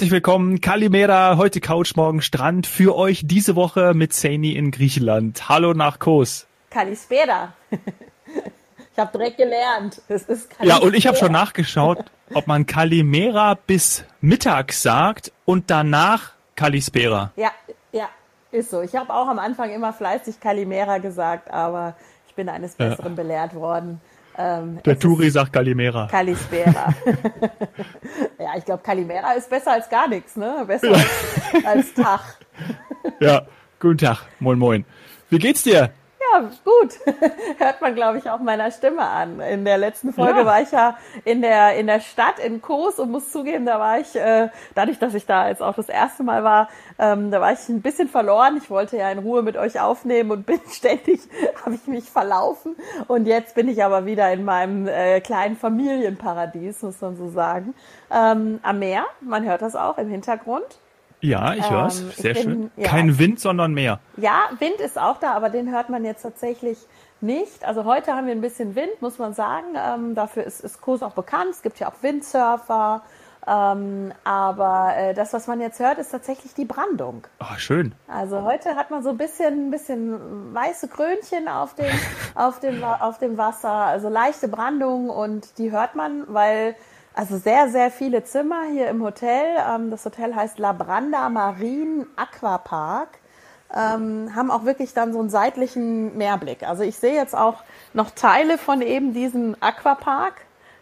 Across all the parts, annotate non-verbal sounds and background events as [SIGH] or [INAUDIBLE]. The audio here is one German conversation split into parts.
Herzlich willkommen, Kalimera, heute Couch, morgen Strand, für euch diese Woche mit Saini in Griechenland. Hallo nach Kos. Kalispera. [LAUGHS] Ich habe direkt gelernt. Das ist Kalispera. Ja, und ich habe schon nachgeschaut, ob man Kalimera bis Mittag sagt und danach Kalispera. Ja, ja, ist so. Ich habe auch am Anfang immer fleißig Kalimera gesagt, aber ich bin eines Besseren ja. belehrt worden. Ähm, Der Turi sagt Kalimera. Kalispera. [LAUGHS] [LAUGHS] ja, ich glaube, Kalimera ist besser als gar nichts, ne? Besser ja. als, als Tag. ja, guten Tag. Moin, moin. Wie geht's dir? Ja, gut. [LAUGHS] Hört man, glaube ich, auch meiner Stimme an. In der letzten Folge ja. war ich ja in der, in der Stadt in Kos und muss zugeben, da war ich, äh, dadurch, dass ich da jetzt auch das erste Mal war, ähm, da war ich ein bisschen verloren. Ich wollte ja in Ruhe mit euch aufnehmen und [LAUGHS] bin ständig, habe ich mich verlaufen. Und jetzt bin ich aber wieder in meinem äh, kleinen Familienparadies, muss man so sagen. Ähm, am Meer, man hört das auch im Hintergrund. Ja, ich höre es. Ähm, Sehr bin, schön. Ja, Kein Wind, sondern Meer. Ja, Wind ist auch da, aber den hört man jetzt tatsächlich nicht. Also heute haben wir ein bisschen Wind, muss man sagen. Ähm, dafür ist, ist Kurs auch bekannt. Es gibt ja auch Windsurfer. Ähm, aber äh, das, was man jetzt hört, ist tatsächlich die Brandung. Ah, schön. Also heute hat man so ein bisschen, bisschen weiße Krönchen auf dem, [LAUGHS] auf dem, auf dem Wasser, also leichte Brandung und die hört man, weil also sehr, sehr viele Zimmer hier im Hotel. Ähm, das Hotel heißt La Branda Marine Aquapark. Ähm, haben auch wirklich dann so einen seitlichen Meerblick. Also ich sehe jetzt auch noch Teile von eben diesem Aquapark.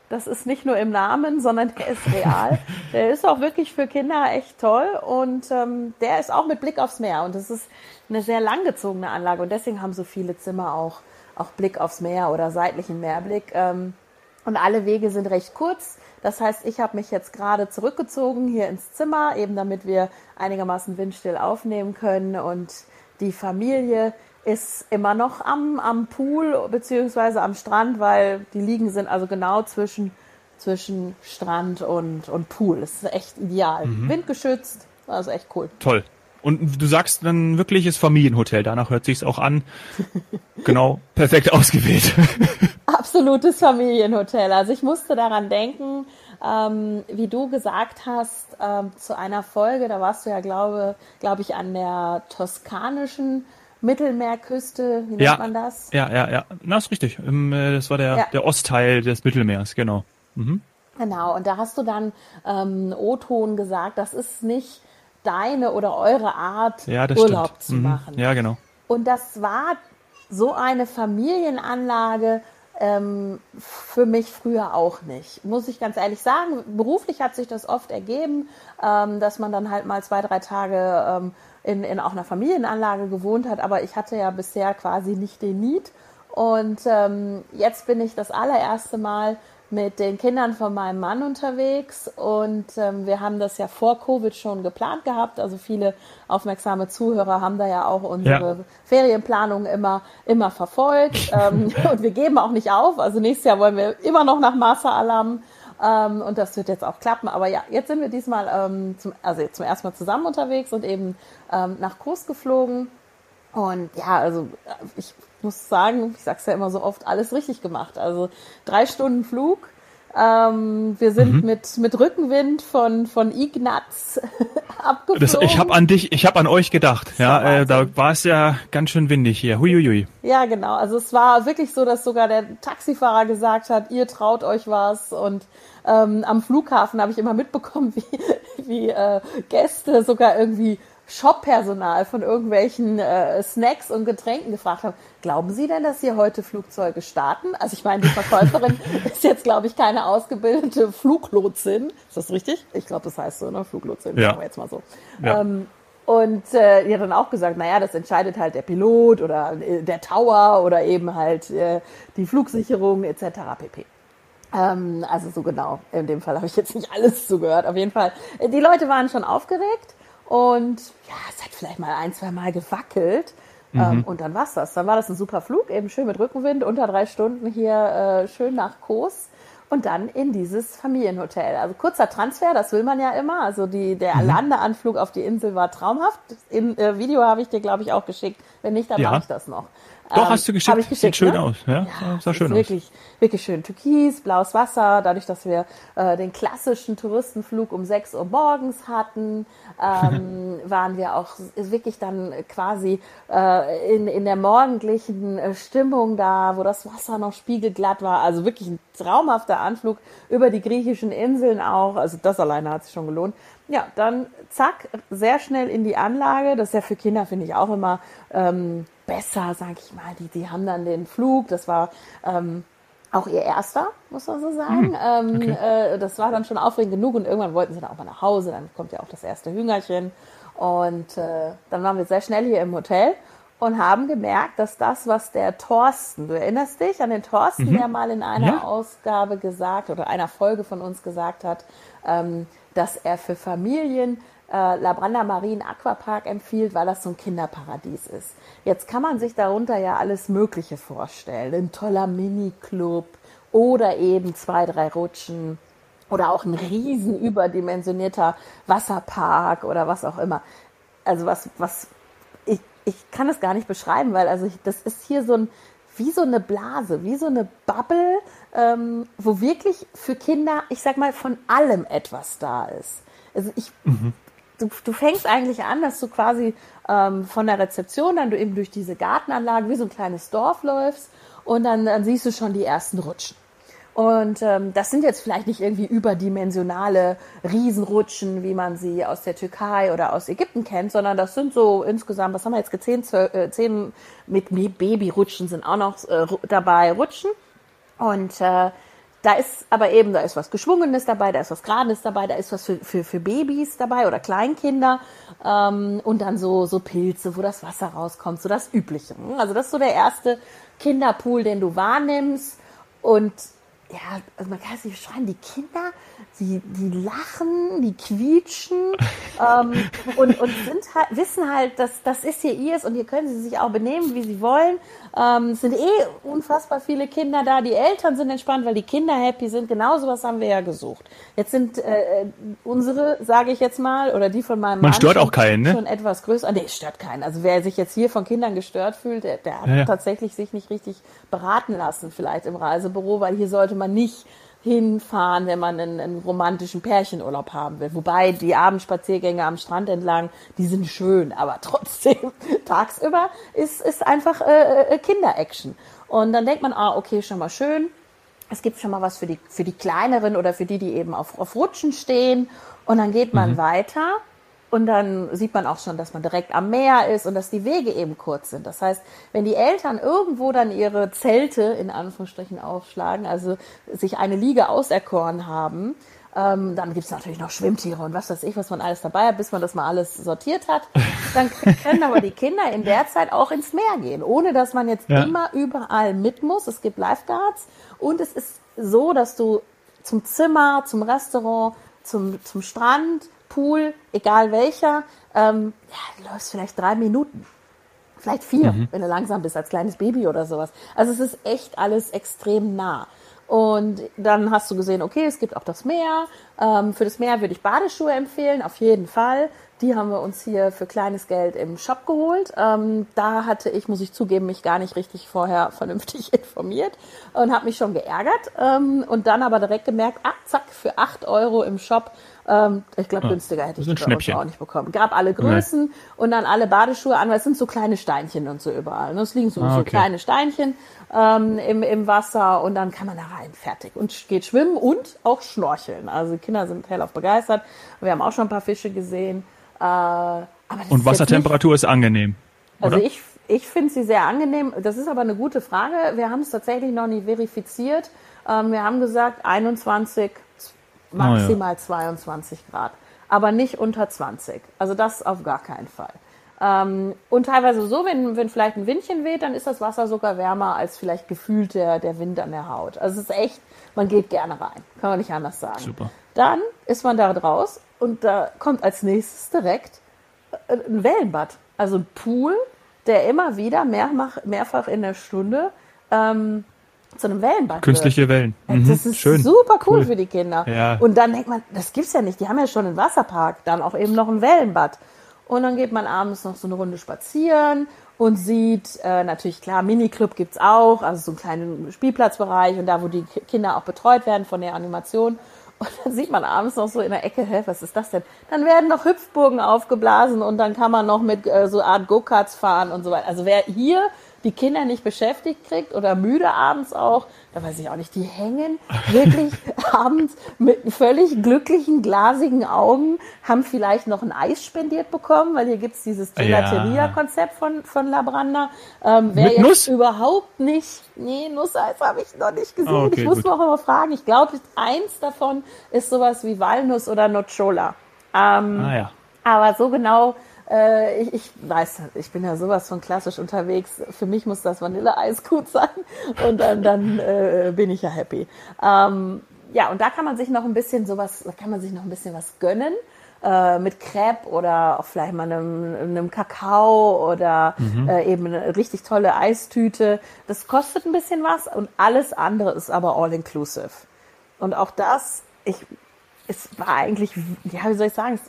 Das ist nicht nur im Namen, sondern der ist real. [LAUGHS] der ist auch wirklich für Kinder echt toll und ähm, der ist auch mit Blick aufs Meer. Und das ist eine sehr langgezogene Anlage und deswegen haben so viele Zimmer auch, auch Blick aufs Meer oder seitlichen Meerblick. Ähm, und alle Wege sind recht kurz. Das heißt, ich habe mich jetzt gerade zurückgezogen hier ins Zimmer, eben damit wir einigermaßen windstill aufnehmen können. Und die Familie ist immer noch am, am Pool beziehungsweise am Strand, weil die Liegen sind also genau zwischen, zwischen Strand und, und Pool. Das ist echt ideal. Mhm. Windgeschützt, also echt cool. Toll. Und du sagst dann wirkliches Familienhotel, danach hört sich's auch an. [LAUGHS] genau, perfekt ausgewählt. [LAUGHS] Absolutes Familienhotel. Also ich musste daran denken, ähm, wie du gesagt hast, ähm, zu einer Folge, da warst du ja, glaube, glaube ich, an der toskanischen Mittelmeerküste, wie nennt ja, man das? Ja, ja, ja. Na, ist richtig. Äh, das war der, ja. der Ostteil des Mittelmeers, genau. Mhm. Genau, und da hast du dann ähm, O-Ton gesagt, das ist nicht deine oder eure Art, ja, Urlaub stimmt. zu mhm. machen. Ja, genau. Und das war so eine Familienanlage ähm, für mich früher auch nicht. Muss ich ganz ehrlich sagen. Beruflich hat sich das oft ergeben, ähm, dass man dann halt mal zwei, drei Tage ähm, in, in auch einer Familienanlage gewohnt hat. Aber ich hatte ja bisher quasi nicht den Need. Und ähm, jetzt bin ich das allererste Mal mit den Kindern von meinem Mann unterwegs und ähm, wir haben das ja vor Covid schon geplant gehabt. Also viele aufmerksame Zuhörer haben da ja auch unsere ja. Ferienplanung immer immer verfolgt [LAUGHS] ähm, und wir geben auch nicht auf. Also nächstes Jahr wollen wir immer noch nach Masa Alam ähm, und das wird jetzt auch klappen. Aber ja, jetzt sind wir diesmal ähm, zum also zum ersten Mal zusammen unterwegs und eben ähm, nach Kurs geflogen. Und ja, also ich muss sagen, ich sag's ja immer so oft, alles richtig gemacht. Also drei Stunden Flug. Ähm, wir sind mhm. mit, mit Rückenwind von, von Ignaz [LAUGHS] abgeflogen. Das, ich habe an dich, ich habe an euch gedacht. Ja, äh, da war es ja ganz schön windig hier. Huiuiui. Ja, genau. Also es war wirklich so, dass sogar der Taxifahrer gesagt hat, ihr traut euch was. Und ähm, am Flughafen habe ich immer mitbekommen, [LAUGHS] wie, wie äh, Gäste sogar irgendwie Shop-Personal von irgendwelchen äh, Snacks und Getränken gefragt haben, glauben Sie denn, dass hier heute Flugzeuge starten? Also ich meine, die Verkäuferin [LAUGHS] ist jetzt, glaube ich, keine ausgebildete Fluglotsin. Ist das richtig? Ich glaube, das heißt so, ne? Fluglotsin, ja. sagen wir jetzt mal so. Ja. Ähm, und äh, die hat dann auch gesagt, naja, das entscheidet halt der Pilot oder äh, der Tower oder eben halt äh, die Flugsicherung etc. pp. Ähm, also so genau, in dem Fall habe ich jetzt nicht alles zugehört. Auf jeden Fall, äh, die Leute waren schon aufgeregt und ja, es hat vielleicht mal ein, zwei Mal gewackelt. Mhm. Ähm, und dann war's das. Dann war das ein super Flug, eben schön mit Rückenwind, unter drei Stunden hier äh, schön nach Kos und dann in dieses Familienhotel. Also kurzer Transfer, das will man ja immer. Also die, der mhm. Landeanflug auf die Insel war traumhaft. Im äh, Video habe ich dir, glaube ich, auch geschickt. Wenn nicht, dann ja. mache ich das noch. Doch, ähm, hast du geschickt. Ich geschickt Sieht schön ne? aus. Ja, ja sah schön wirklich, aus. Wirklich schön. Türkis, blaues Wasser, dadurch, dass wir äh, den klassischen Touristenflug um 6 Uhr morgens hatten, ähm, [LAUGHS] waren wir auch wirklich dann quasi äh, in, in der morgendlichen äh, Stimmung da, wo das Wasser noch spiegelglatt war. Also wirklich ein traumhafter Anflug über die griechischen Inseln auch. Also das alleine hat sich schon gelohnt. Ja, dann zack, sehr schnell in die Anlage. Das ist ja für Kinder, finde ich, auch immer ähm, besser, sage ich mal. Die, die haben dann den Flug. Das war ähm, auch ihr erster, muss man so sagen. Hm, okay. ähm, äh, das war dann schon aufregend genug und irgendwann wollten sie dann auch mal nach Hause. Dann kommt ja auch das erste Hüngerchen. Und äh, dann waren wir sehr schnell hier im Hotel und haben gemerkt, dass das, was der Thorsten, du erinnerst dich an den Thorsten, mhm. der mal in einer ja. Ausgabe gesagt oder einer Folge von uns gesagt hat, ähm, dass er für Familien äh, Labranda Marine Aquapark empfiehlt, weil das so ein Kinderparadies ist. Jetzt kann man sich darunter ja alles Mögliche vorstellen. Ein toller Mini-Club oder eben zwei, drei Rutschen oder auch ein riesen überdimensionierter Wasserpark oder was auch immer. Also was, was, ich, ich kann es gar nicht beschreiben, weil also ich, das ist hier so ein, wie so eine Blase, wie so eine Bubble, ähm, wo wirklich für Kinder, ich sag mal, von allem etwas da ist. Also ich, mhm. du, du fängst eigentlich an, dass du quasi ähm, von der Rezeption dann du eben durch diese Gartenanlage wie so ein kleines Dorf läufst und dann, dann siehst du schon die ersten Rutschen. Und ähm, das sind jetzt vielleicht nicht irgendwie überdimensionale Riesenrutschen, wie man sie aus der Türkei oder aus Ägypten kennt, sondern das sind so insgesamt, was haben wir jetzt gezehn, äh, zehn mit Babyrutschen sind auch noch äh, dabei, Rutschen. Und äh, da ist aber eben, da ist was Geschwungenes dabei, da ist was Gerades dabei, da ist was für, für, für Babys dabei oder Kleinkinder ähm, und dann so, so Pilze, wo das Wasser rauskommt, so das Übliche. Also das ist so der erste Kinderpool, den du wahrnimmst und ja, also man kann es nicht beschreiben, die Kinder, die, die lachen, die quietschen [LAUGHS] ähm, und, und sind halt, wissen halt, dass das ist hier ihrs und hier können sie sich auch benehmen, wie sie wollen. Ähm, es sind eh unfassbar viele Kinder da, die Eltern sind entspannt, weil die Kinder happy sind. Genauso was haben wir ja gesucht. Jetzt sind äh, unsere, sage ich jetzt mal, oder die von meinem Man Mann stört schon, auch keinen, ne? Schon etwas größer. Nee, stört keinen. Also wer sich jetzt hier von Kindern gestört fühlt, der, der hat ja, ja. tatsächlich sich nicht richtig beraten lassen, vielleicht im Reisebüro, weil hier sollte man nicht hinfahren, wenn man einen, einen, romantischen Pärchenurlaub haben will. Wobei die Abendspaziergänge am Strand entlang, die sind schön, aber [LAUGHS] trotzdem tagsüber ist, ist einfach äh, äh, Kinder-Action. Und dann denkt man, ah, okay, schon mal schön. Es gibt schon mal was für die, für die kleineren oder für die, die eben auf, auf Rutschen stehen. Und dann geht man mhm. weiter und dann sieht man auch schon, dass man direkt am Meer ist und dass die Wege eben kurz sind. Das heißt, wenn die Eltern irgendwo dann ihre Zelte in Anführungsstrichen aufschlagen, also sich eine Liege auserkoren haben, ähm, dann gibt's natürlich noch Schwimmtiere und was weiß ich, was man alles dabei hat, bis man das mal alles sortiert hat. Dann [LAUGHS] können aber die Kinder in der Zeit auch ins Meer gehen, ohne dass man jetzt ja. immer überall mit muss. Es gibt Lifeguards und es ist so, dass du zum Zimmer, zum Restaurant, zum, zum Strand, Pool, egal welcher, ähm, ja, du läufst vielleicht drei Minuten. Vielleicht vier, mhm. wenn du langsam bist, als kleines Baby oder sowas. Also es ist echt alles extrem nah. Und dann hast du gesehen, okay, es gibt auch das Meer. Ähm, für das Meer würde ich Badeschuhe empfehlen, auf jeden Fall. Die haben wir uns hier für kleines Geld im Shop geholt. Ähm, da hatte ich, muss ich zugeben, mich gar nicht richtig vorher [LAUGHS] vernünftig informiert und habe mich schon geärgert. Ähm, und dann aber direkt gemerkt, ah, zack, für acht Euro im Shop ähm, ich glaube, ah, günstiger hätte ich die auch nicht bekommen. Gab alle Größen nee. und dann alle Badeschuhe an, weil es sind so kleine Steinchen und so überall. Und es liegen so, ah, okay. so kleine Steinchen ähm, im, im Wasser und dann kann man da rein, fertig. Und geht schwimmen und auch schnorcheln. Also die Kinder sind hellauf begeistert. Wir haben auch schon ein paar Fische gesehen. Äh, und Wassertemperatur ist angenehm. Also oder? ich, ich finde sie sehr angenehm. Das ist aber eine gute Frage. Wir haben es tatsächlich noch nicht verifiziert. Ähm, wir haben gesagt 21 maximal oh ja. 22 Grad, aber nicht unter 20. Also das auf gar keinen Fall. Ähm, und teilweise so, wenn, wenn vielleicht ein Windchen weht, dann ist das Wasser sogar wärmer als vielleicht gefühlt der, der Wind an der Haut. Also es ist echt, man geht gerne rein, kann man nicht anders sagen. Super. Dann ist man da draus und da kommt als nächstes direkt äh, ein Wellenbad. Also ein Pool, der immer wieder mehrfach, mehrfach in der Stunde ähm, zu einem Wellenbad. Künstliche Wellen. Mhm. Das ist Schön. super cool, cool, für die Kinder. Ja. Und dann denkt man, das gibt's ja nicht. Die haben ja schon einen Wasserpark, dann auch eben noch ein Wellenbad. Und dann geht man abends noch so eine Runde spazieren und sieht äh, natürlich klar, Miniclub gibt's auch, also so einen kleinen Spielplatzbereich und da, wo die Kinder auch betreut werden von der Animation. Und dann sieht man abends noch so in der Ecke, hä, was ist das denn? Dann werden noch Hüpfburgen aufgeblasen und dann kann man noch mit äh, so Art Go-Karts fahren und so weiter. Also wer hier die Kinder nicht beschäftigt kriegt oder müde abends auch, da weiß ich auch nicht, die hängen wirklich [LAUGHS] abends mit völlig glücklichen, glasigen Augen, haben vielleicht noch ein Eis spendiert bekommen, weil hier gibt's dieses Gelateria-Konzept von, von Labranda. Ähm, wer Mit jetzt Nuss? überhaupt nicht, nee, Nusseis habe ich noch nicht gesehen. Ah, okay, ich muss gut. noch mal fragen. Ich glaube, eins davon ist sowas wie Walnuss oder Nocciola. Ähm, Ah ja. aber so genau, äh, ich, ich weiß, ich bin ja sowas von klassisch unterwegs. Für mich muss das Vanilleeis gut sein und dann, dann äh, bin ich ja happy. Ähm, ja, und da kann man sich noch ein bisschen sowas, da kann man sich noch ein bisschen was gönnen. Äh, mit Crepe oder auch vielleicht mal einem, einem Kakao oder äh, eben eine richtig tolle Eistüte. Das kostet ein bisschen was und alles andere ist aber all inclusive. Und auch das, ich, es war eigentlich, ja, wie soll ich sagen,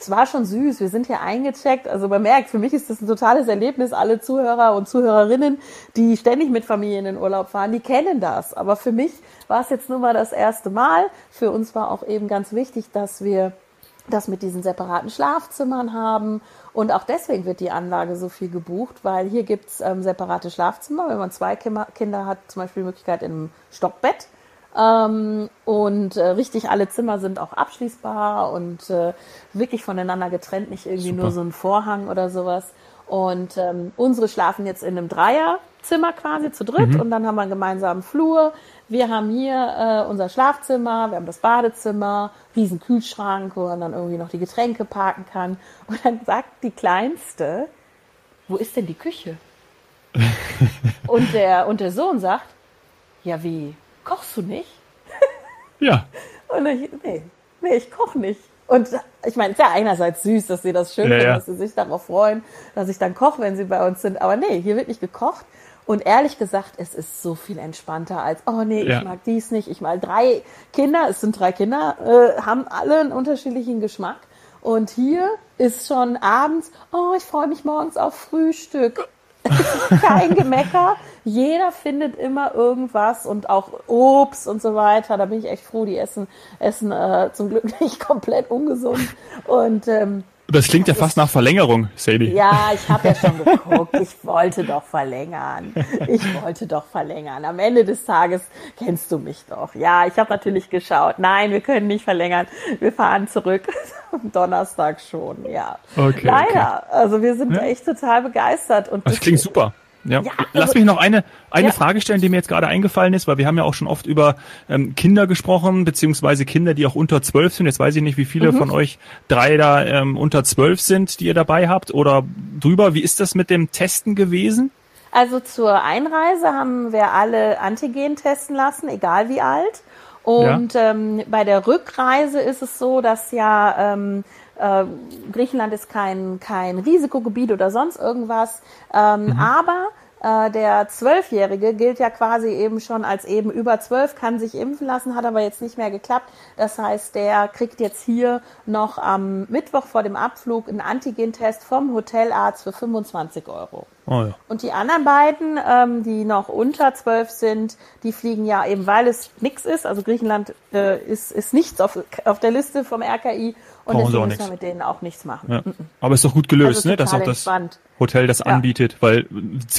es, war schon süß. Wir sind hier eingecheckt. Also man merkt, für mich ist das ein totales Erlebnis. Alle Zuhörer und Zuhörerinnen, die ständig mit Familien in Urlaub fahren, die kennen das. Aber für mich war es jetzt nur mal das erste Mal. Für uns war auch eben ganz wichtig, dass wir das mit diesen separaten Schlafzimmern haben. Und auch deswegen wird die Anlage so viel gebucht, weil hier gibt's ähm, separate Schlafzimmer. Wenn man zwei Kinder, Kinder hat, zum Beispiel die Möglichkeit in einem Stockbett. Ähm, und äh, richtig alle Zimmer sind auch abschließbar und äh, wirklich voneinander getrennt, nicht irgendwie Super. nur so ein Vorhang oder sowas. Und ähm, unsere schlafen jetzt in einem Dreierzimmer quasi zu dritt und dann haben wir einen gemeinsamen Flur. Wir haben hier äh, unser Schlafzimmer, wir haben das Badezimmer, riesen Kühlschrank, wo man dann irgendwie noch die Getränke parken kann. Und dann sagt die Kleinste, wo ist denn die Küche? [LAUGHS] und, der, und der Sohn sagt, ja wie, kochst du nicht? Ja. Und ich, nee, nee, ich koche nicht. Und ich meine, es ist ja einerseits süß, dass sie das schön Ja, finden, ja. dass sie sich darauf freuen, dass ich dann koche, wenn sie bei uns sind. Aber nee, hier wird nicht gekocht. Und ehrlich gesagt, es ist so viel entspannter als, oh nee, Ja. ich mag dies nicht. Ich mal drei Kinder, es sind drei Kinder, äh, haben alle einen unterschiedlichen Geschmack. Und hier ist schon abends, oh, ich freue mich morgens auf Frühstück. [LAUGHS] Kein Gemecker. Jeder findet immer irgendwas und auch Obst und so weiter. Da bin ich echt froh. Die essen, essen äh, zum Glück [LAUGHS] nicht komplett ungesund. Und ähm, Das klingt ja fast nach Verlängerung, Sadie. ja, ich habe ja schon geguckt. Ich wollte doch verlängern. Ich wollte doch verlängern. Am Ende des Tages kennst du mich doch. Ja, ich habe natürlich geschaut. Nein, wir können nicht verlängern. Wir fahren zurück. [LAUGHS] Am Donnerstag schon, ja. Okay, Leider. Also wir sind echt total begeistert. Und Das klingt super. Ja. Ja, Lass also- mich noch eine, eine Ja. Frage stellen, die mir jetzt gerade eingefallen ist, weil wir haben ja auch schon oft über ähm, Kinder gesprochen, beziehungsweise Kinder, die auch unter zwölf sind. Jetzt weiß ich nicht, wie Mhm. viele von euch drei da ähm, unter zwölf sind, die ihr dabei habt oder drüber. Wie ist das mit dem Testen gewesen? Also zur Einreise haben wir alle Antigen testen lassen, egal wie alt. Und ähm, bei der Rückreise ist es so, dass ja ähm, äh, Griechenland ist kein, kein Risikogebiet oder sonst irgendwas. Ähm, Aber äh, der Zwölfjährige gilt ja quasi eben schon als eben über zwölf, kann sich impfen lassen, hat aber jetzt nicht mehr geklappt. Das heißt, der kriegt jetzt hier noch am Mittwoch vor dem Abflug einen Antigentest vom Hotelarzt für 25 Euro. Oh ja. Und die anderen beiden, ähm, die noch unter zwölf sind, die fliegen ja eben, weil es nichts ist. Also Griechenland äh, ist, ist nichts auf, auf der Liste vom RKI und Brauchen deswegen müssen wir mit denen auch nichts machen. Ja. Aber ist doch gut gelöst, Also ne? dass auch das entspannt. Hotel das anbietet, weil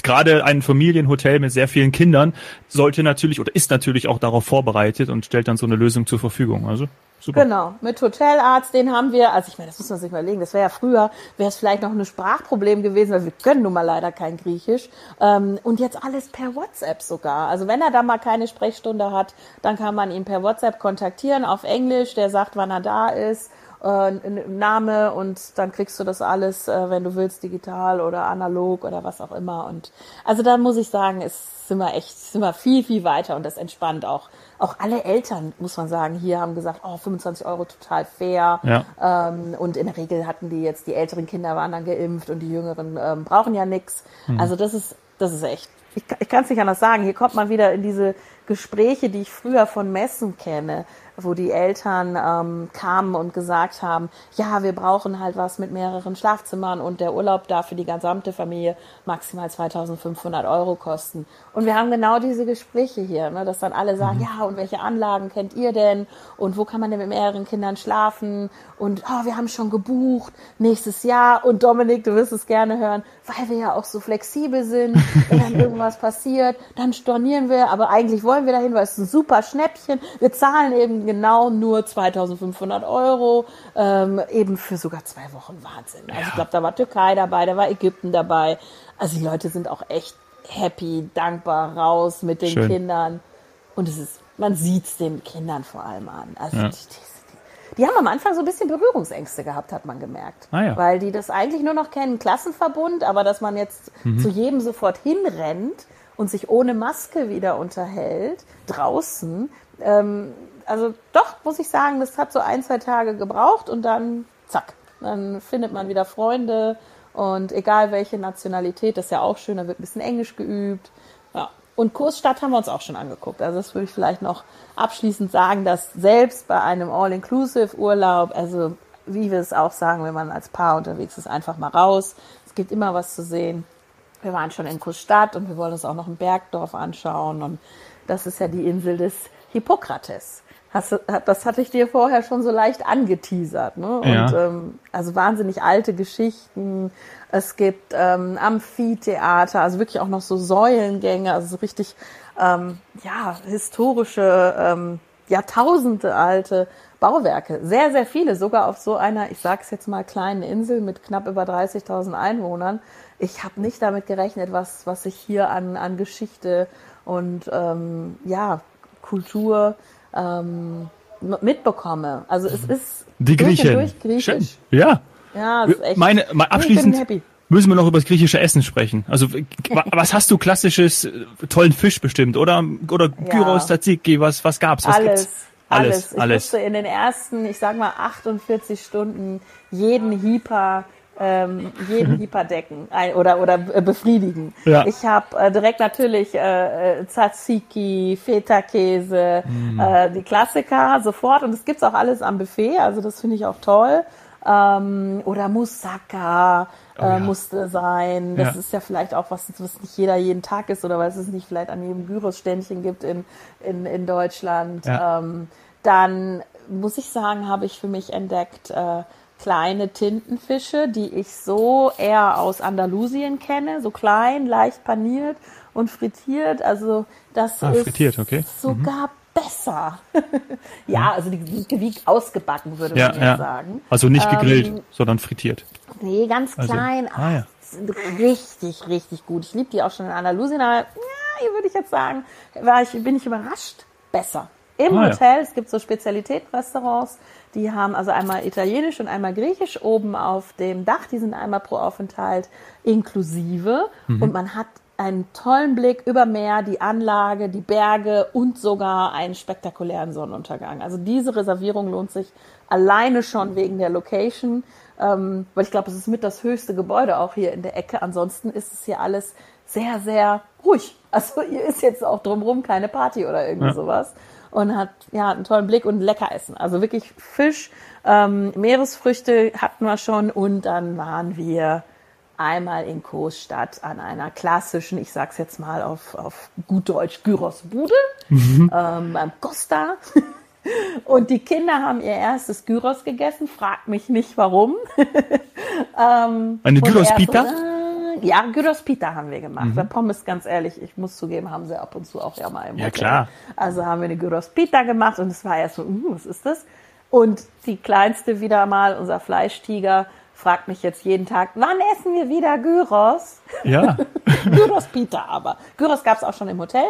gerade ein Familienhotel mit sehr vielen Kindern sollte natürlich oder ist natürlich auch darauf vorbereitet und stellt dann so eine Lösung zur Verfügung. Also super. Genau, mit Hotelarzt, den haben wir, also ich meine, das muss man sich überlegen, das wäre ja früher, wäre es vielleicht noch ein Sprachproblem gewesen, weil wir können nun mal leider kein Griechisch. Ähm, und jetzt alles per WhatsApp sogar. Also wenn er da mal keine Sprechstunde hat, dann kann man ihn per WhatsApp kontaktieren auf Englisch, der sagt, wann er da ist, äh, Name und dann kriegst du das alles, äh, wenn du willst, digital oder analog oder was auch immer. Und also da muss ich sagen, ist sind wir echt, sind wir viel, viel weiter und das entspannt auch. Auch alle Eltern, muss man sagen, hier haben gesagt, oh, 25 Euro total fair. Ja. Ähm, und in der Regel hatten die jetzt, die älteren Kinder waren dann geimpft und die jüngeren ähm, brauchen ja nichts. Hm. Also das ist, das ist echt. Ich, ich kann es nicht anders sagen. Hier kommt man wieder in diese, Gespräche, die ich früher von Messen kenne, wo die Eltern ähm, kamen und gesagt haben, ja, wir brauchen halt was mit mehreren Schlafzimmern und der Urlaub darf für die gesamte Familie maximal 2500 Euro kosten. Und wir haben genau diese Gespräche hier, ne, dass dann alle sagen, mhm. ja, und welche Anlagen kennt ihr denn? Und wo kann man denn mit mehreren Kindern schlafen? Und oh, wir haben schon gebucht nächstes Jahr. Und Dominik, du wirst es gerne hören, weil wir ja auch so flexibel sind. Wenn dann [LAUGHS] irgendwas passiert, dann stornieren wir. Aber eigentlich wollen wir dahin, weil es ist ein super Schnäppchen. Wir zahlen eben genau nur 2500 Euro, ähm, eben für sogar zwei Wochen Wahnsinn. Also ja. ich glaube, da war Türkei dabei, da war Ägypten dabei. Also die Leute sind auch echt happy, dankbar raus mit den Schön. Kindern. Und es ist, man sieht es den Kindern vor allem an. Also ja. die, die, die, haben am Anfang so ein bisschen Berührungsängste gehabt, hat man gemerkt. Ah, ja. Weil die das eigentlich nur noch kennen, Klassenverbund, aber dass man jetzt mhm. zu jedem sofort hinrennt und sich ohne Maske wieder unterhält, draußen, ähm, also doch, muss ich sagen, das hat so ein, zwei Tage gebraucht und dann zack, dann findet man wieder Freunde und egal welche Nationalität, das ist ja auch schön, da wird ein bisschen Englisch geübt. Ja. Und Kursstadt haben wir uns auch schon angeguckt. Also das würde ich vielleicht noch abschließend sagen, dass selbst bei einem All-Inclusive-Urlaub, also wie wir es auch sagen, wenn man als Paar unterwegs ist, einfach mal raus. Es gibt immer was zu sehen. Wir waren schon in Kursstadt und wir wollen uns auch noch ein Bergdorf anschauen. Und das ist ja die Insel des Hippokrates. Hast, das hatte ich dir vorher schon so leicht angeteasert. Ne? Und ja. ähm, also wahnsinnig alte Geschichten. Es gibt ähm, Amphitheater, also wirklich auch noch so Säulengänge, also so richtig ähm, ja historische ähm, Jahrtausende alte Bauwerke. Sehr, sehr viele, sogar auf so einer, ich sage es jetzt mal, kleinen Insel mit knapp über 30.000 Einwohnern. Ich habe nicht damit gerechnet, was, was ich hier an, an Geschichte und ähm, ja, Kultur ähm, mitbekomme. Also es ist die Griechen. Durch Griechisch. Schön. Ja. Ja, ist echt. Meine, mal abschließend müssen wir noch über das griechische Essen sprechen. Also [LAUGHS] was hast du klassisches äh, tollen Fisch bestimmt oder oder Gyros, ja. Tzatziki, was was gab's? Was alles. Gibt's? Alles, alles. Ich alles. musste in den ersten, ich sag mal 48 Stunden jeden Hyper ähm, jeden [LAUGHS] Hyper decken ein, oder, oder äh, befriedigen. Ja. Ich habe äh, direkt natürlich äh, äh, Tzatziki, Feta-Käse, mm. äh, die Klassiker sofort und das gibt's auch alles am Buffet, also das finde ich auch toll. Ähm, oder Moussaka äh, oh, ja. musste sein. Das ja. ist ja vielleicht auch was, was nicht jeder jeden Tag ist oder was es nicht vielleicht an jedem Gyros-Ständchen gibt in, in, in Deutschland. Ähm, dann muss ich sagen, habe ich für mich entdeckt, äh, kleine Tintenfische, die ich so eher aus Andalusien kenne, so klein, leicht paniert und frittiert. Also das ah, ist frittiert, okay. sogar mhm. besser. [LAUGHS] ja, also die, wie ausgebacken würde ja, man ja, sagen. Also nicht gegrillt, ähm, sondern frittiert. Nee, ganz also, klein. Also, ah, ja. Richtig, richtig gut. Ich liebe die auch schon in Andalusien, aber ja, hier würde ich jetzt sagen, war ich, bin ich überrascht. Besser. Im ah, Hotel, ja. es gibt so Spezialitätenrestaurants, die haben also einmal italienisch und einmal griechisch oben auf dem Dach, die sind einmal pro Aufenthalt inklusive mhm. und man hat einen tollen Blick über Meer, die Anlage, die Berge und sogar einen spektakulären Sonnenuntergang. Also diese Reservierung lohnt sich alleine schon wegen der Location, ähm, weil ich glaube, es ist mit das höchste Gebäude auch hier in der Ecke. Ansonsten ist es hier alles sehr, sehr ruhig. Also hier ist jetzt auch drumherum keine Party oder irgendwie ja. sowas und hat ja einen tollen Blick und lecker essen. Also wirklich Fisch, ähm, Meeresfrüchte hatten wir schon und dann waren wir einmal in Coesstadt an einer klassischen, ich sag's jetzt mal auf, auf gut Deutsch, Gyrosbude mhm. ähm, beim Costa. [LAUGHS] Und die Kinder haben ihr erstes Gyros gegessen, fragt mich nicht warum. [LAUGHS] ähm, Eine Gyros-Pita? Ja, Gyros Pita haben wir gemacht. Mhm. Pommes, ganz ehrlich, ich muss zugeben, haben sie ab und zu auch ja mal im Ja, Hotel. klar. Also haben wir eine Gyros Pita gemacht und es war erst so, uh, was ist das? Und die kleinste wieder mal, unser Fleischtiger, fragt mich jetzt jeden Tag, wann essen wir wieder Gyros? Ja. [LAUGHS] Gyros Pita aber. Gyros gab es auch schon im Hotel,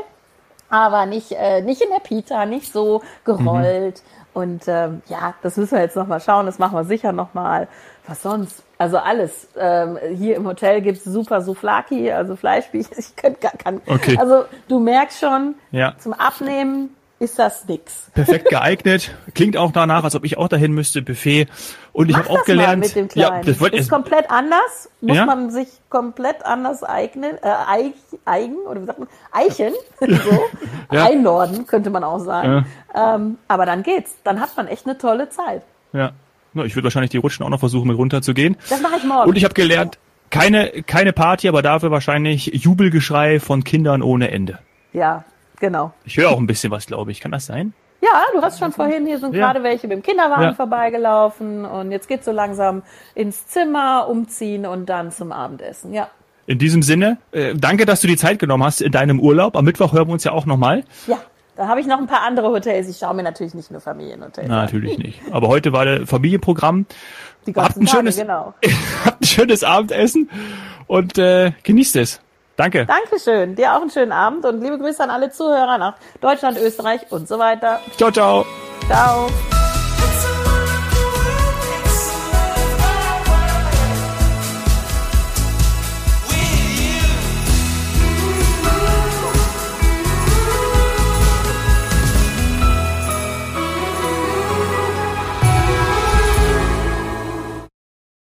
aber nicht, äh, nicht in der Pita, nicht so gerollt. Mhm. Und ähm, ja, das müssen wir jetzt nochmal schauen, das machen wir sicher nochmal. Was sonst? Also alles. Ähm, hier im Hotel gibt's super Souflaki, also Fleischspieß. [LAUGHS] Ich könnte gar kann. Okay. Also du merkst schon, ja. zum Abnehmen ist das nix. Perfekt geeignet. Klingt auch danach, als ob ich auch dahin müsste, Buffet. Und ich habe auch gelernt. mit dem Kleinen. Ja, das wird ist komplett anders. Muss ja? man sich komplett anders eignen, äh, eig, eigen, oder wie sagt man, eichen, [LAUGHS] so, ja. einnorden, könnte man auch sagen. Ja. Ähm, aber dann geht's. Dann hat man echt eine tolle Zeit. Ja. Ich würde wahrscheinlich die Rutschen auch noch versuchen, mit runterzugehen. Das mache ich morgen. Und ich habe gelernt, keine, keine Party, aber dafür wahrscheinlich Jubelgeschrei von Kindern ohne Ende. Ja, genau. Ich höre auch ein bisschen was, glaube ich. Kann das sein? Ja, du hast schon vorhin, hier sind ja. gerade welche mit dem Kinderwagen ja. vorbeigelaufen und jetzt geht's so langsam ins Zimmer, umziehen und dann zum Abendessen, ja. In diesem Sinne, äh, danke, dass du die Zeit genommen hast in deinem Urlaub. Am Mittwoch hören wir uns ja auch nochmal. Ja. Da habe ich noch ein paar andere Hotels. Ich schaue mir natürlich nicht nur Familienhotels Na, an. Natürlich nicht. Aber heute war der Familienprogramm. Die habt ein, Tage, schönes, genau. [LAUGHS] habt ein schönes Abendessen und äh, genießt es. Danke. Dankeschön. Dir auch einen schönen Abend und liebe Grüße an alle Zuhörer nach Deutschland, Österreich und so weiter. Ciao, ciao. Ciao.